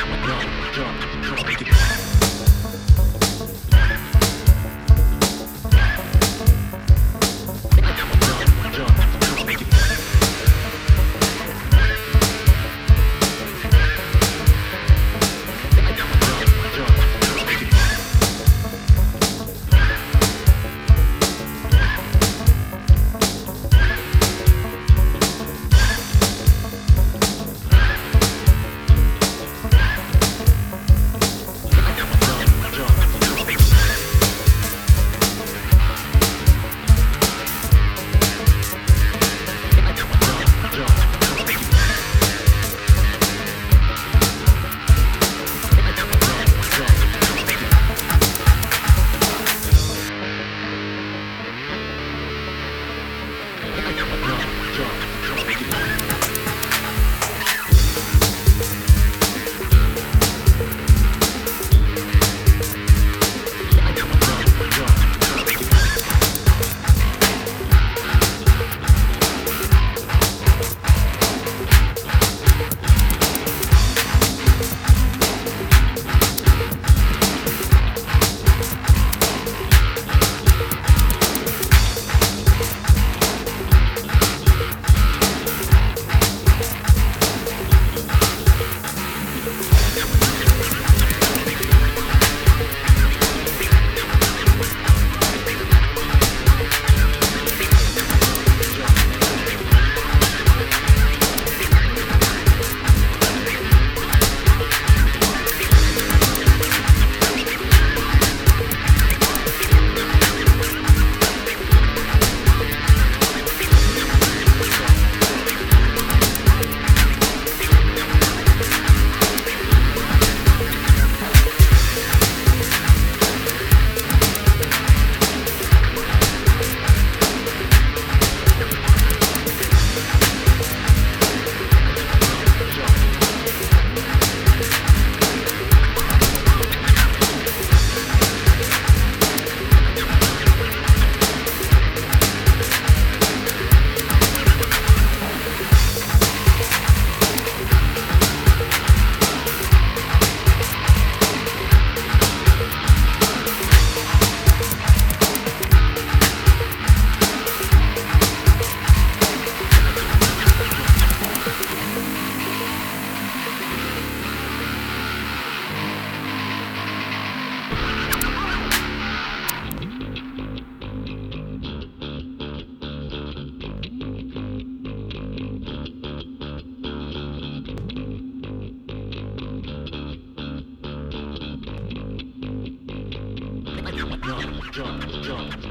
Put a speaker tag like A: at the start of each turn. A: Drum, drum, drum, drum. jump, jump.